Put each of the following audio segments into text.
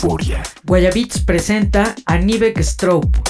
Euforia. Guayabits presenta a Nivek Strope.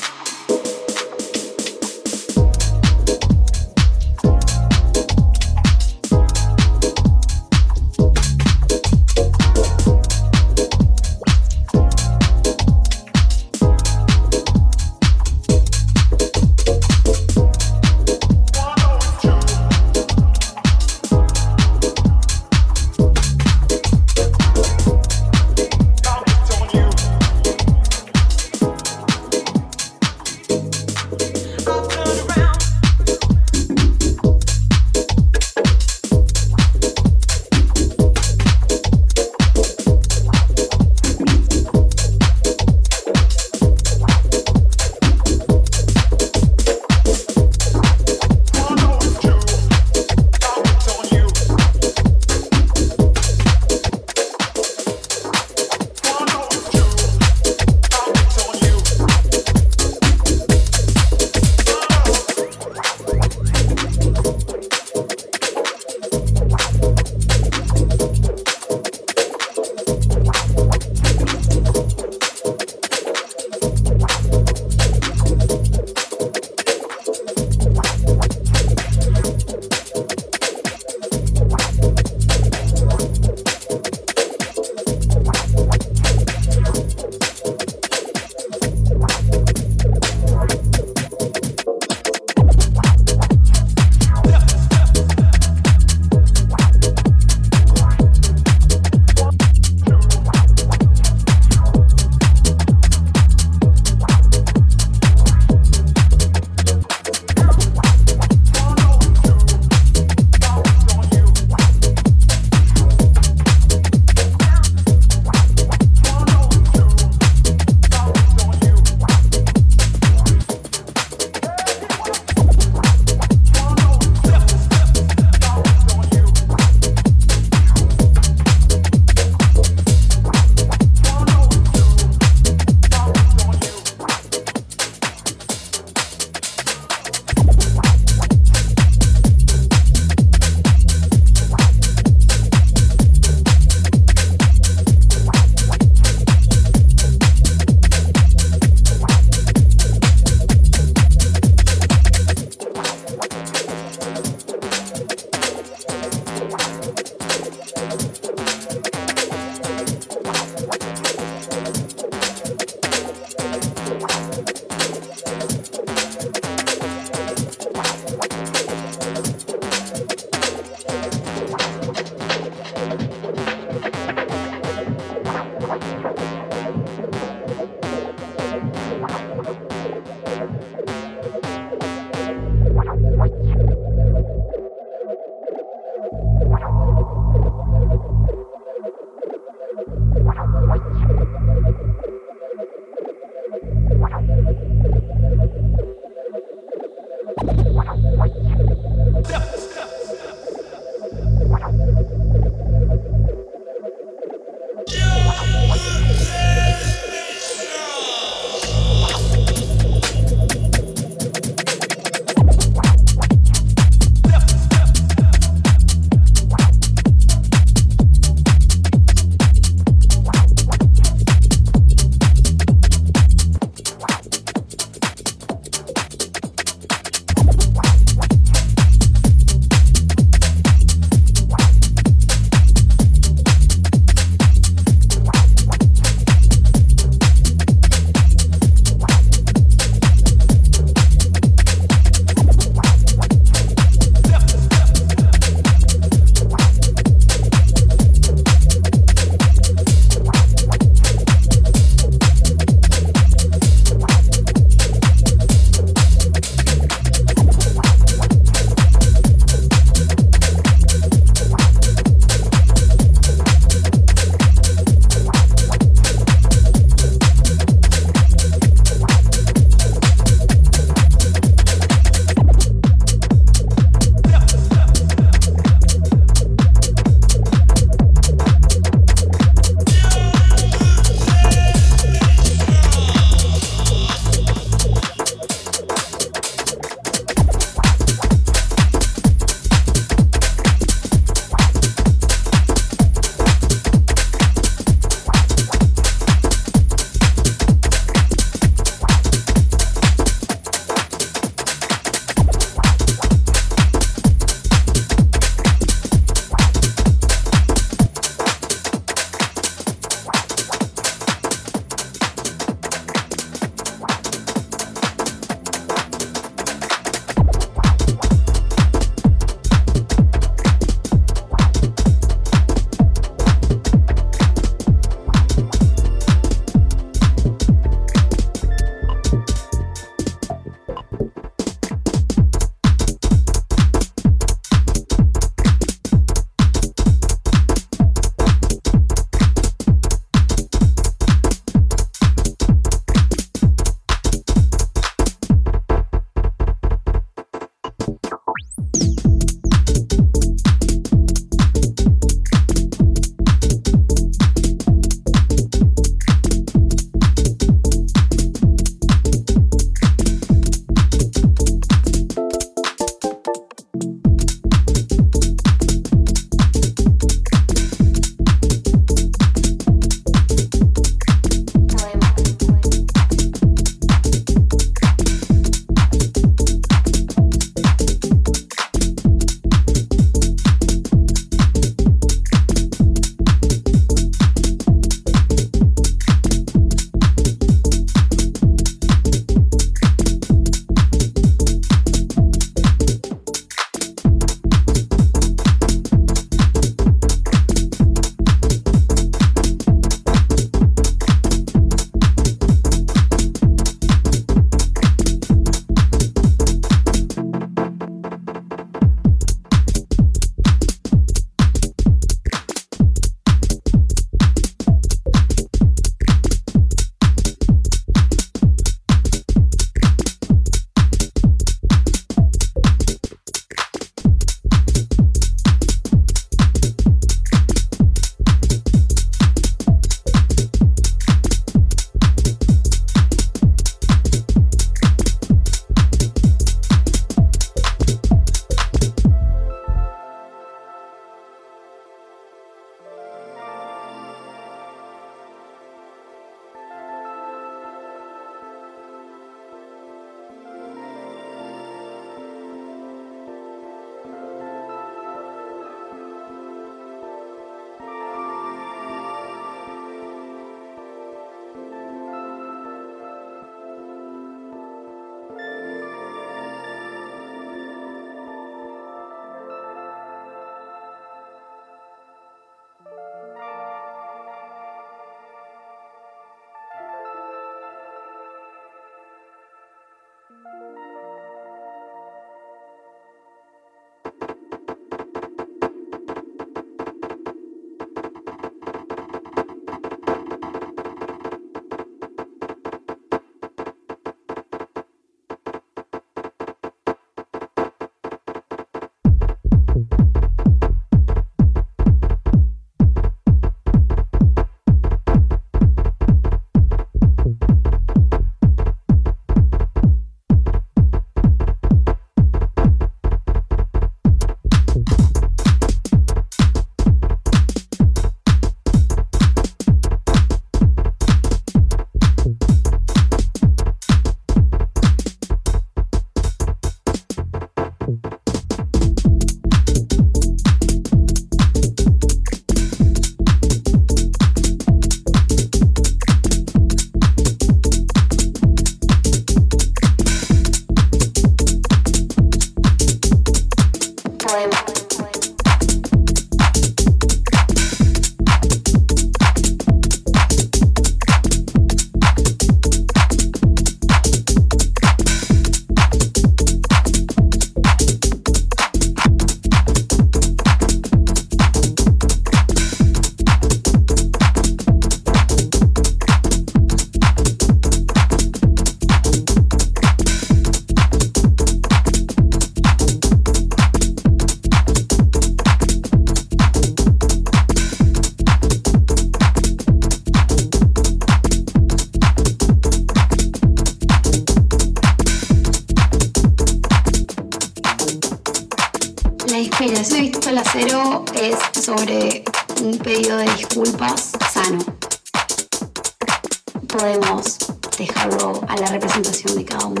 Representación de cada uno.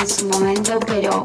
En su momento, pero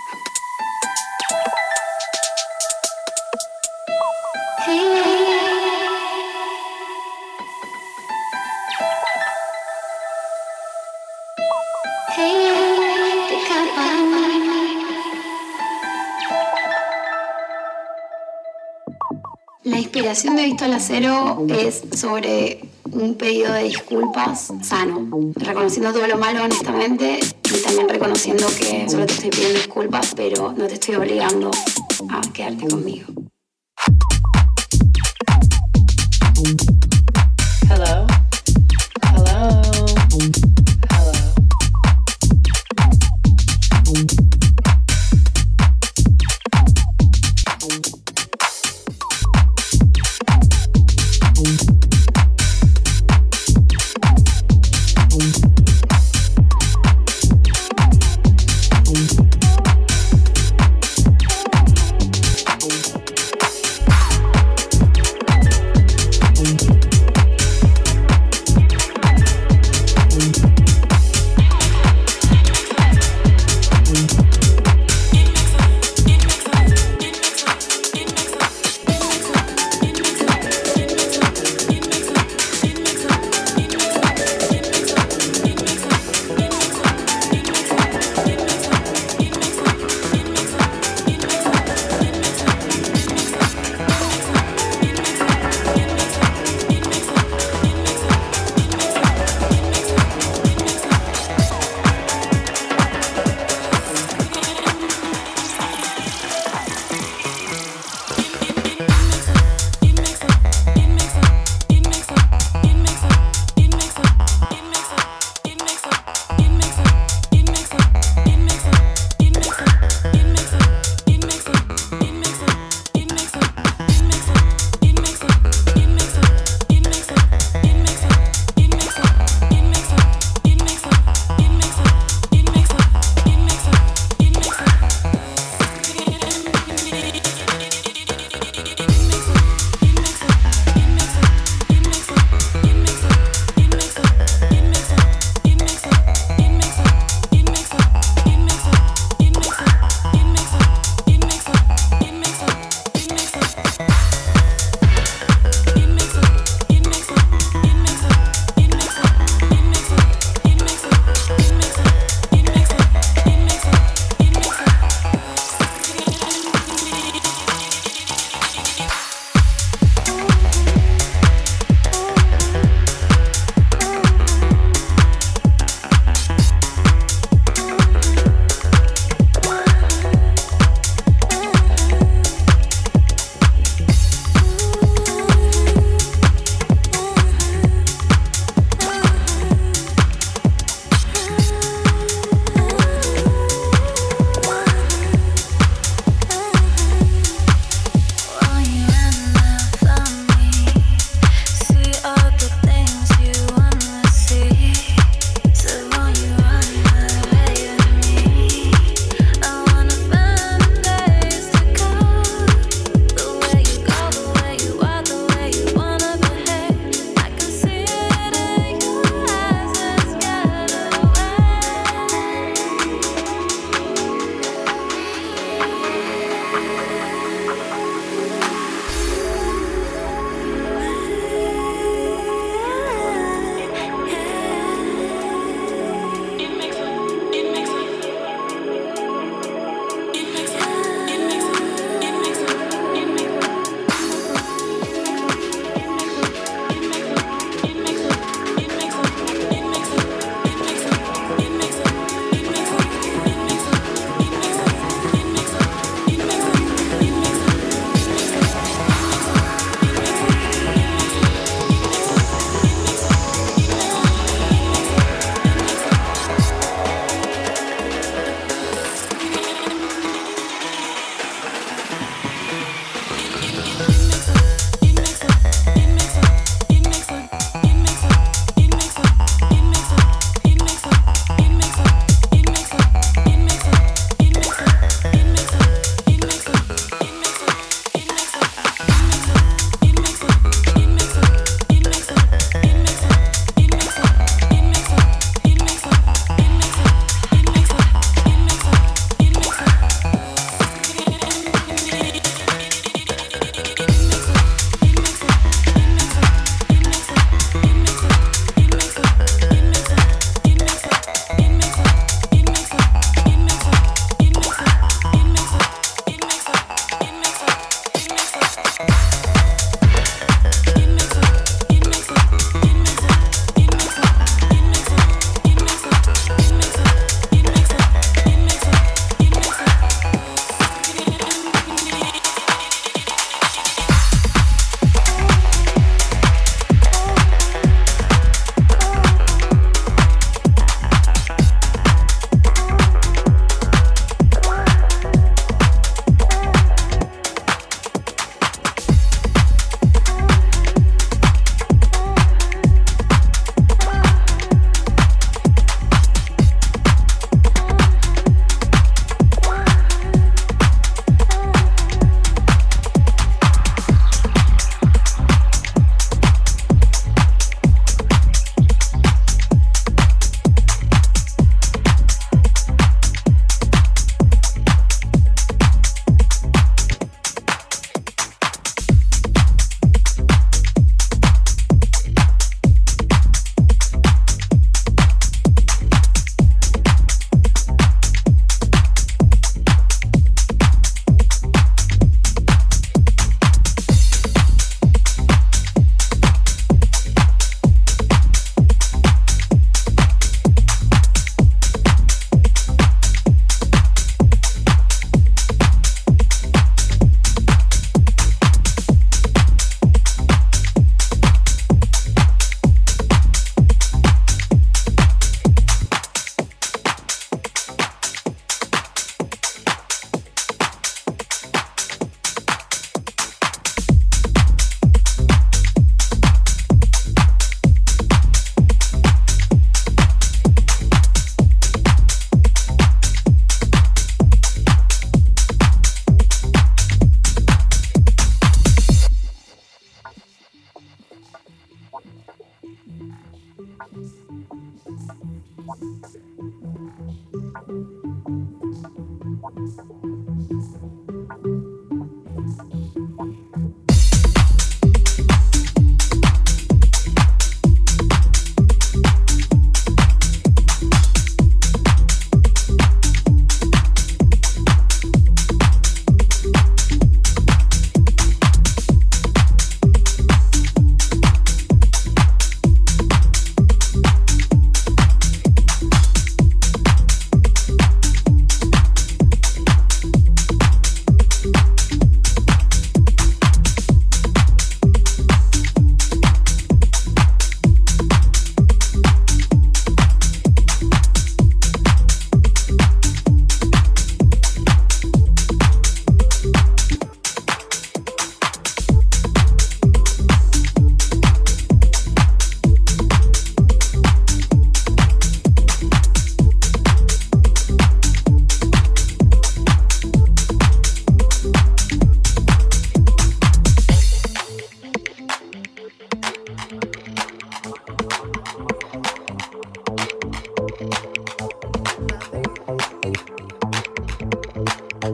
Visto al Acero es sobre un pedido de disculpas sano, reconociendo todo lo malo honestamente y también reconociendo que solo te estoy pidiendo disculpas, pero no te estoy obligando a quedarte conmigo.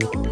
out.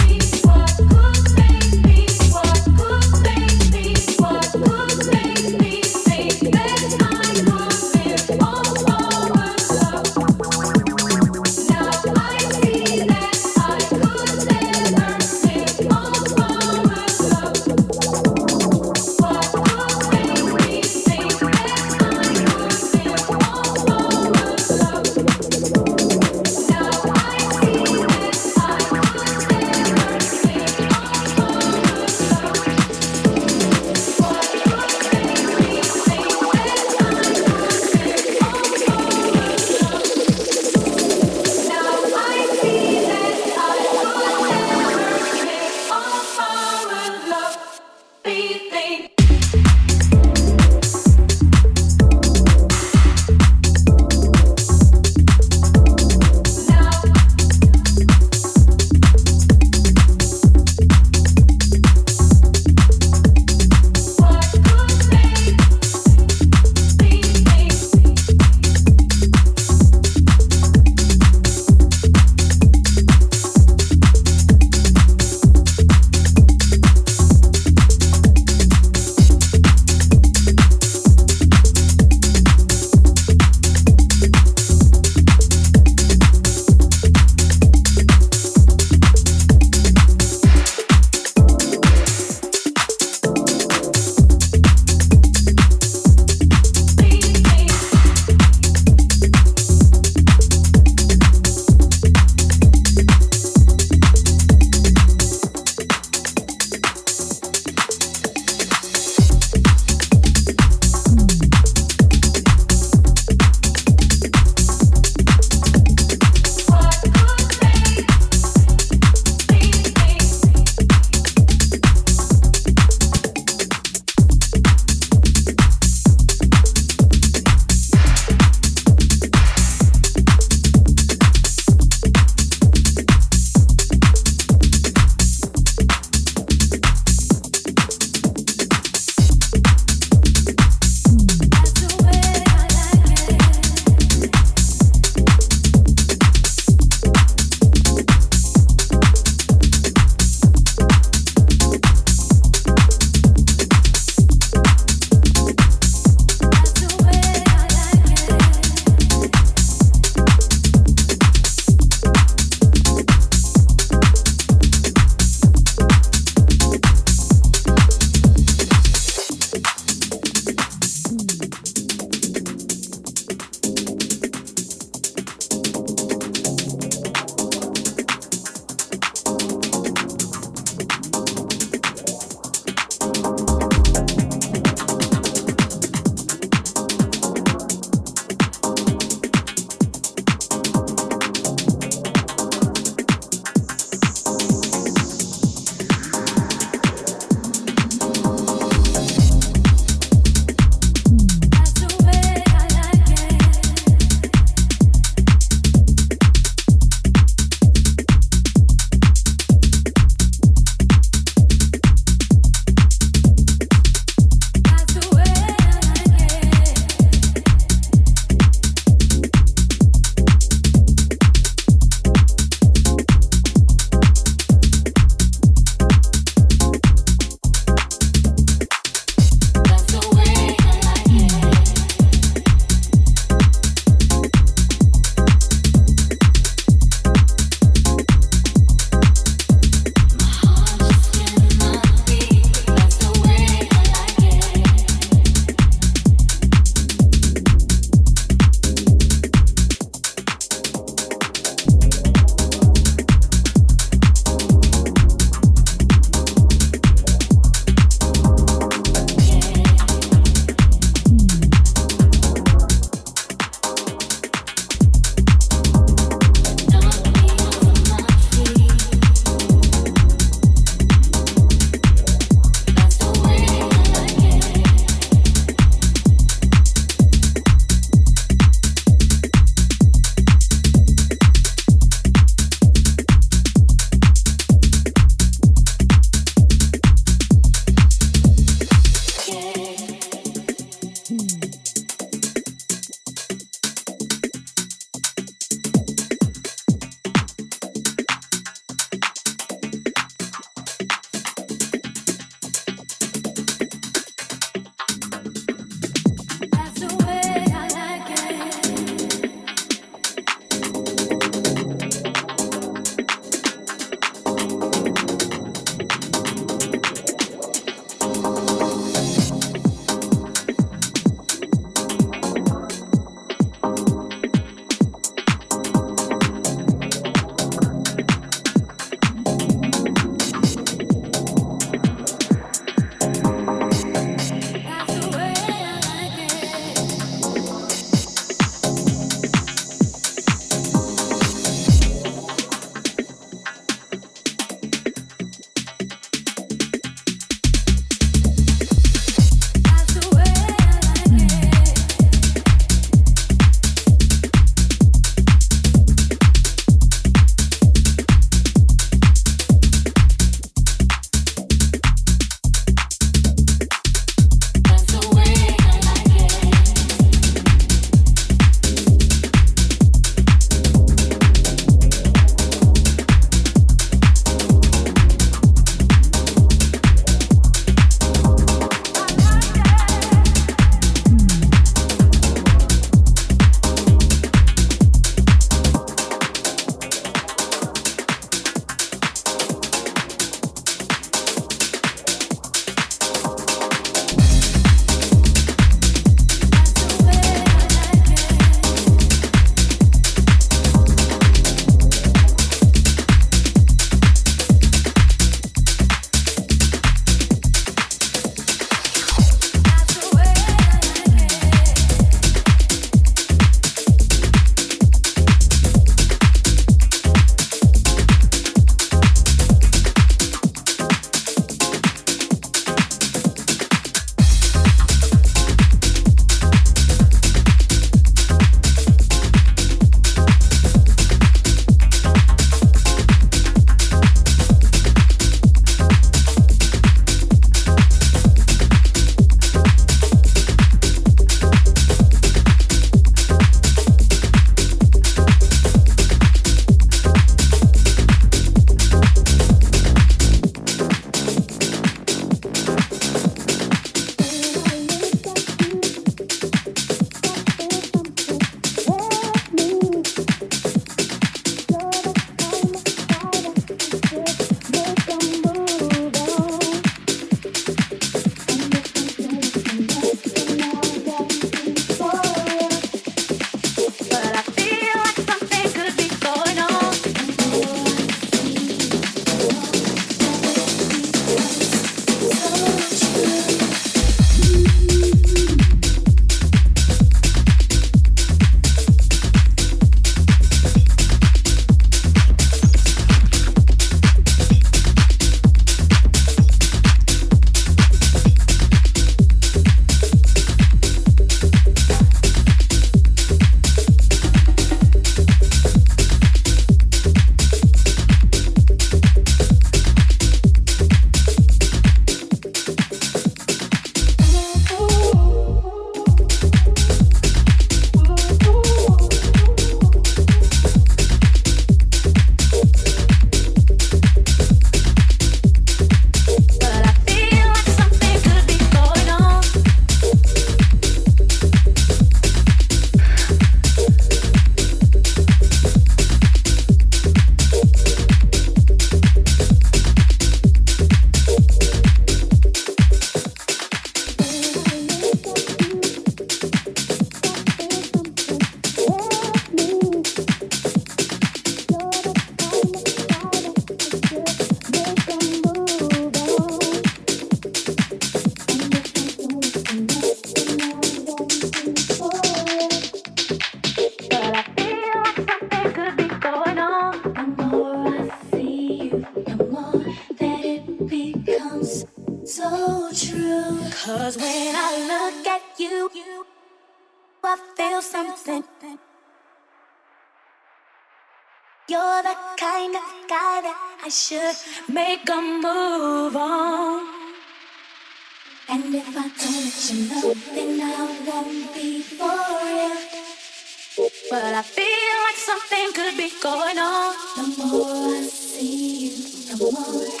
But I feel like something could be going on. The more I see you, the more.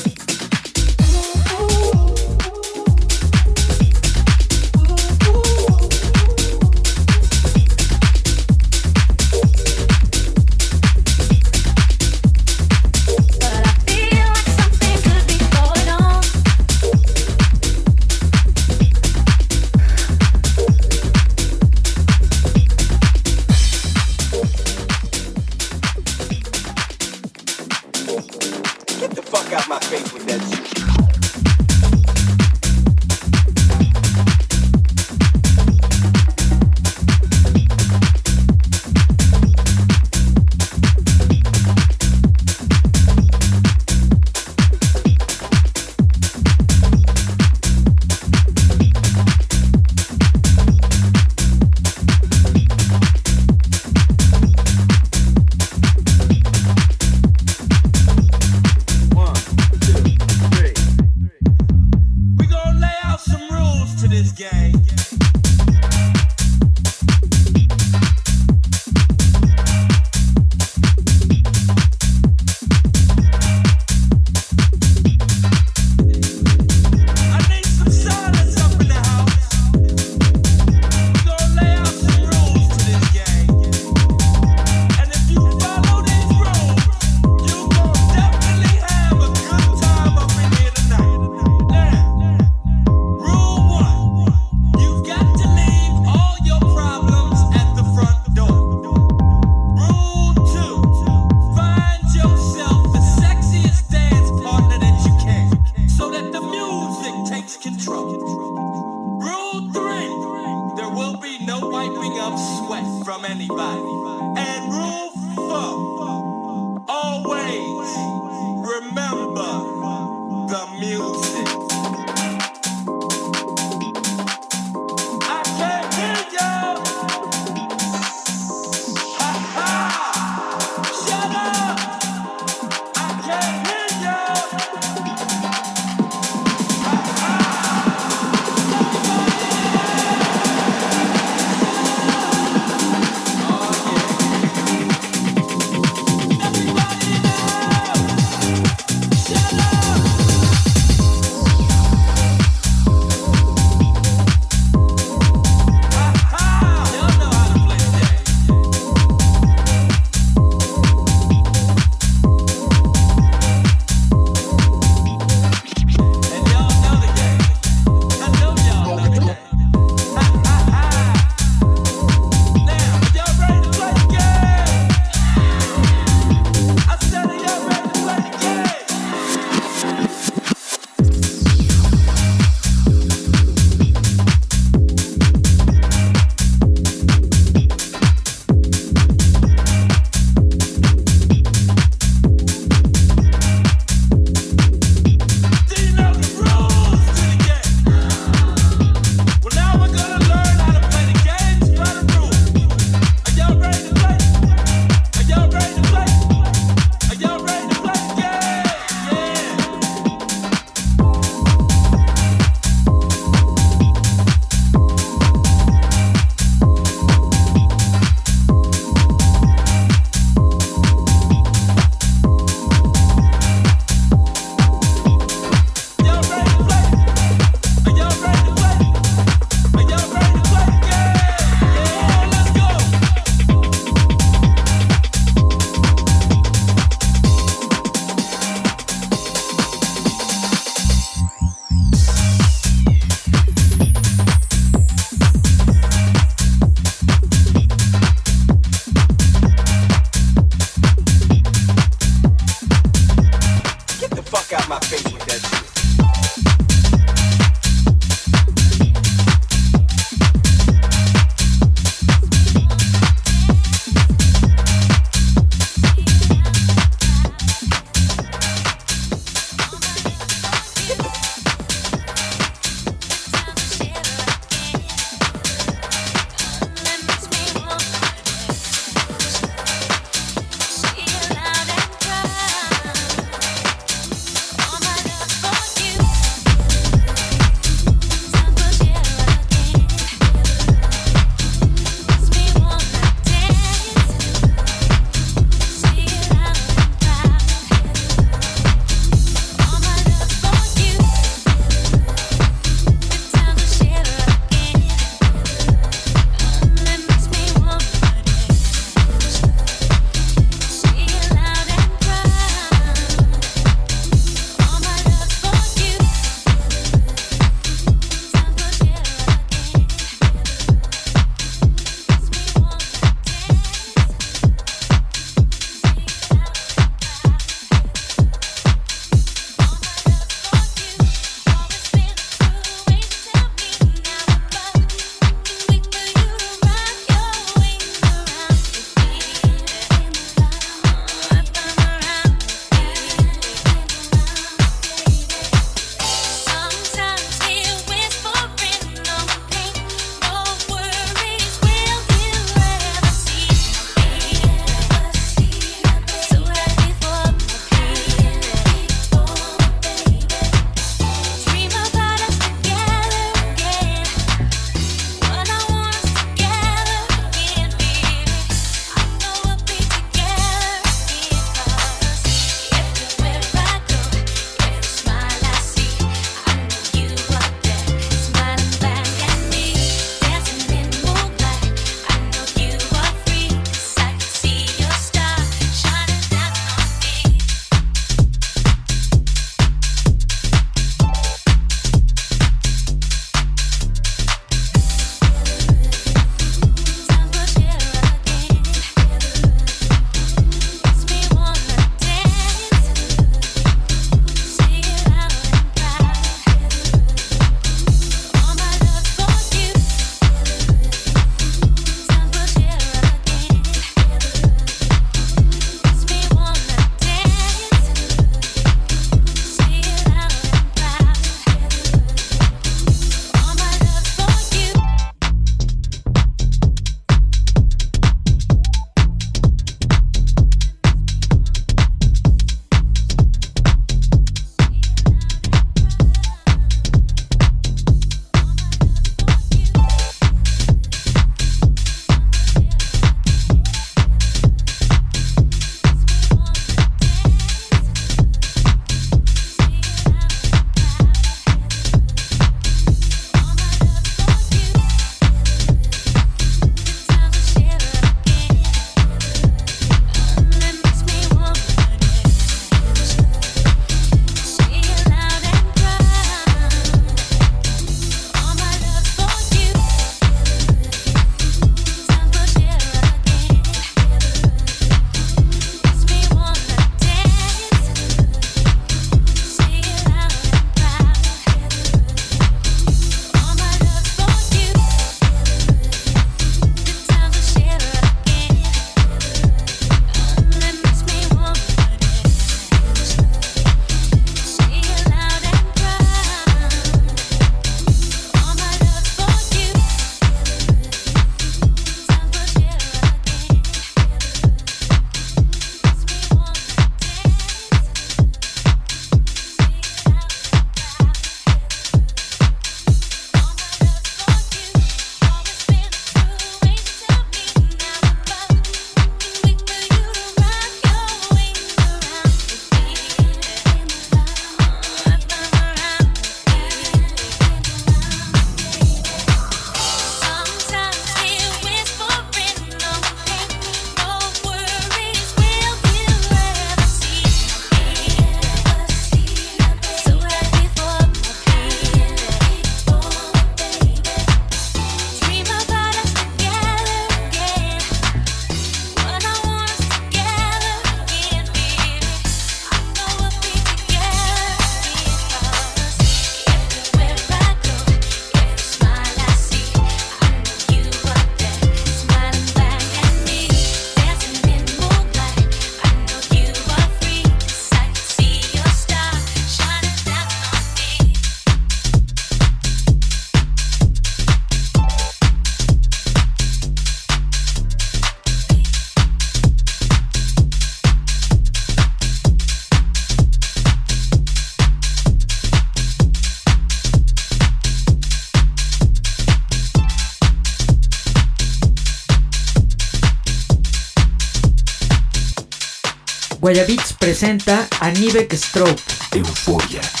Guayabits presenta a Nivek Strope. Euforia.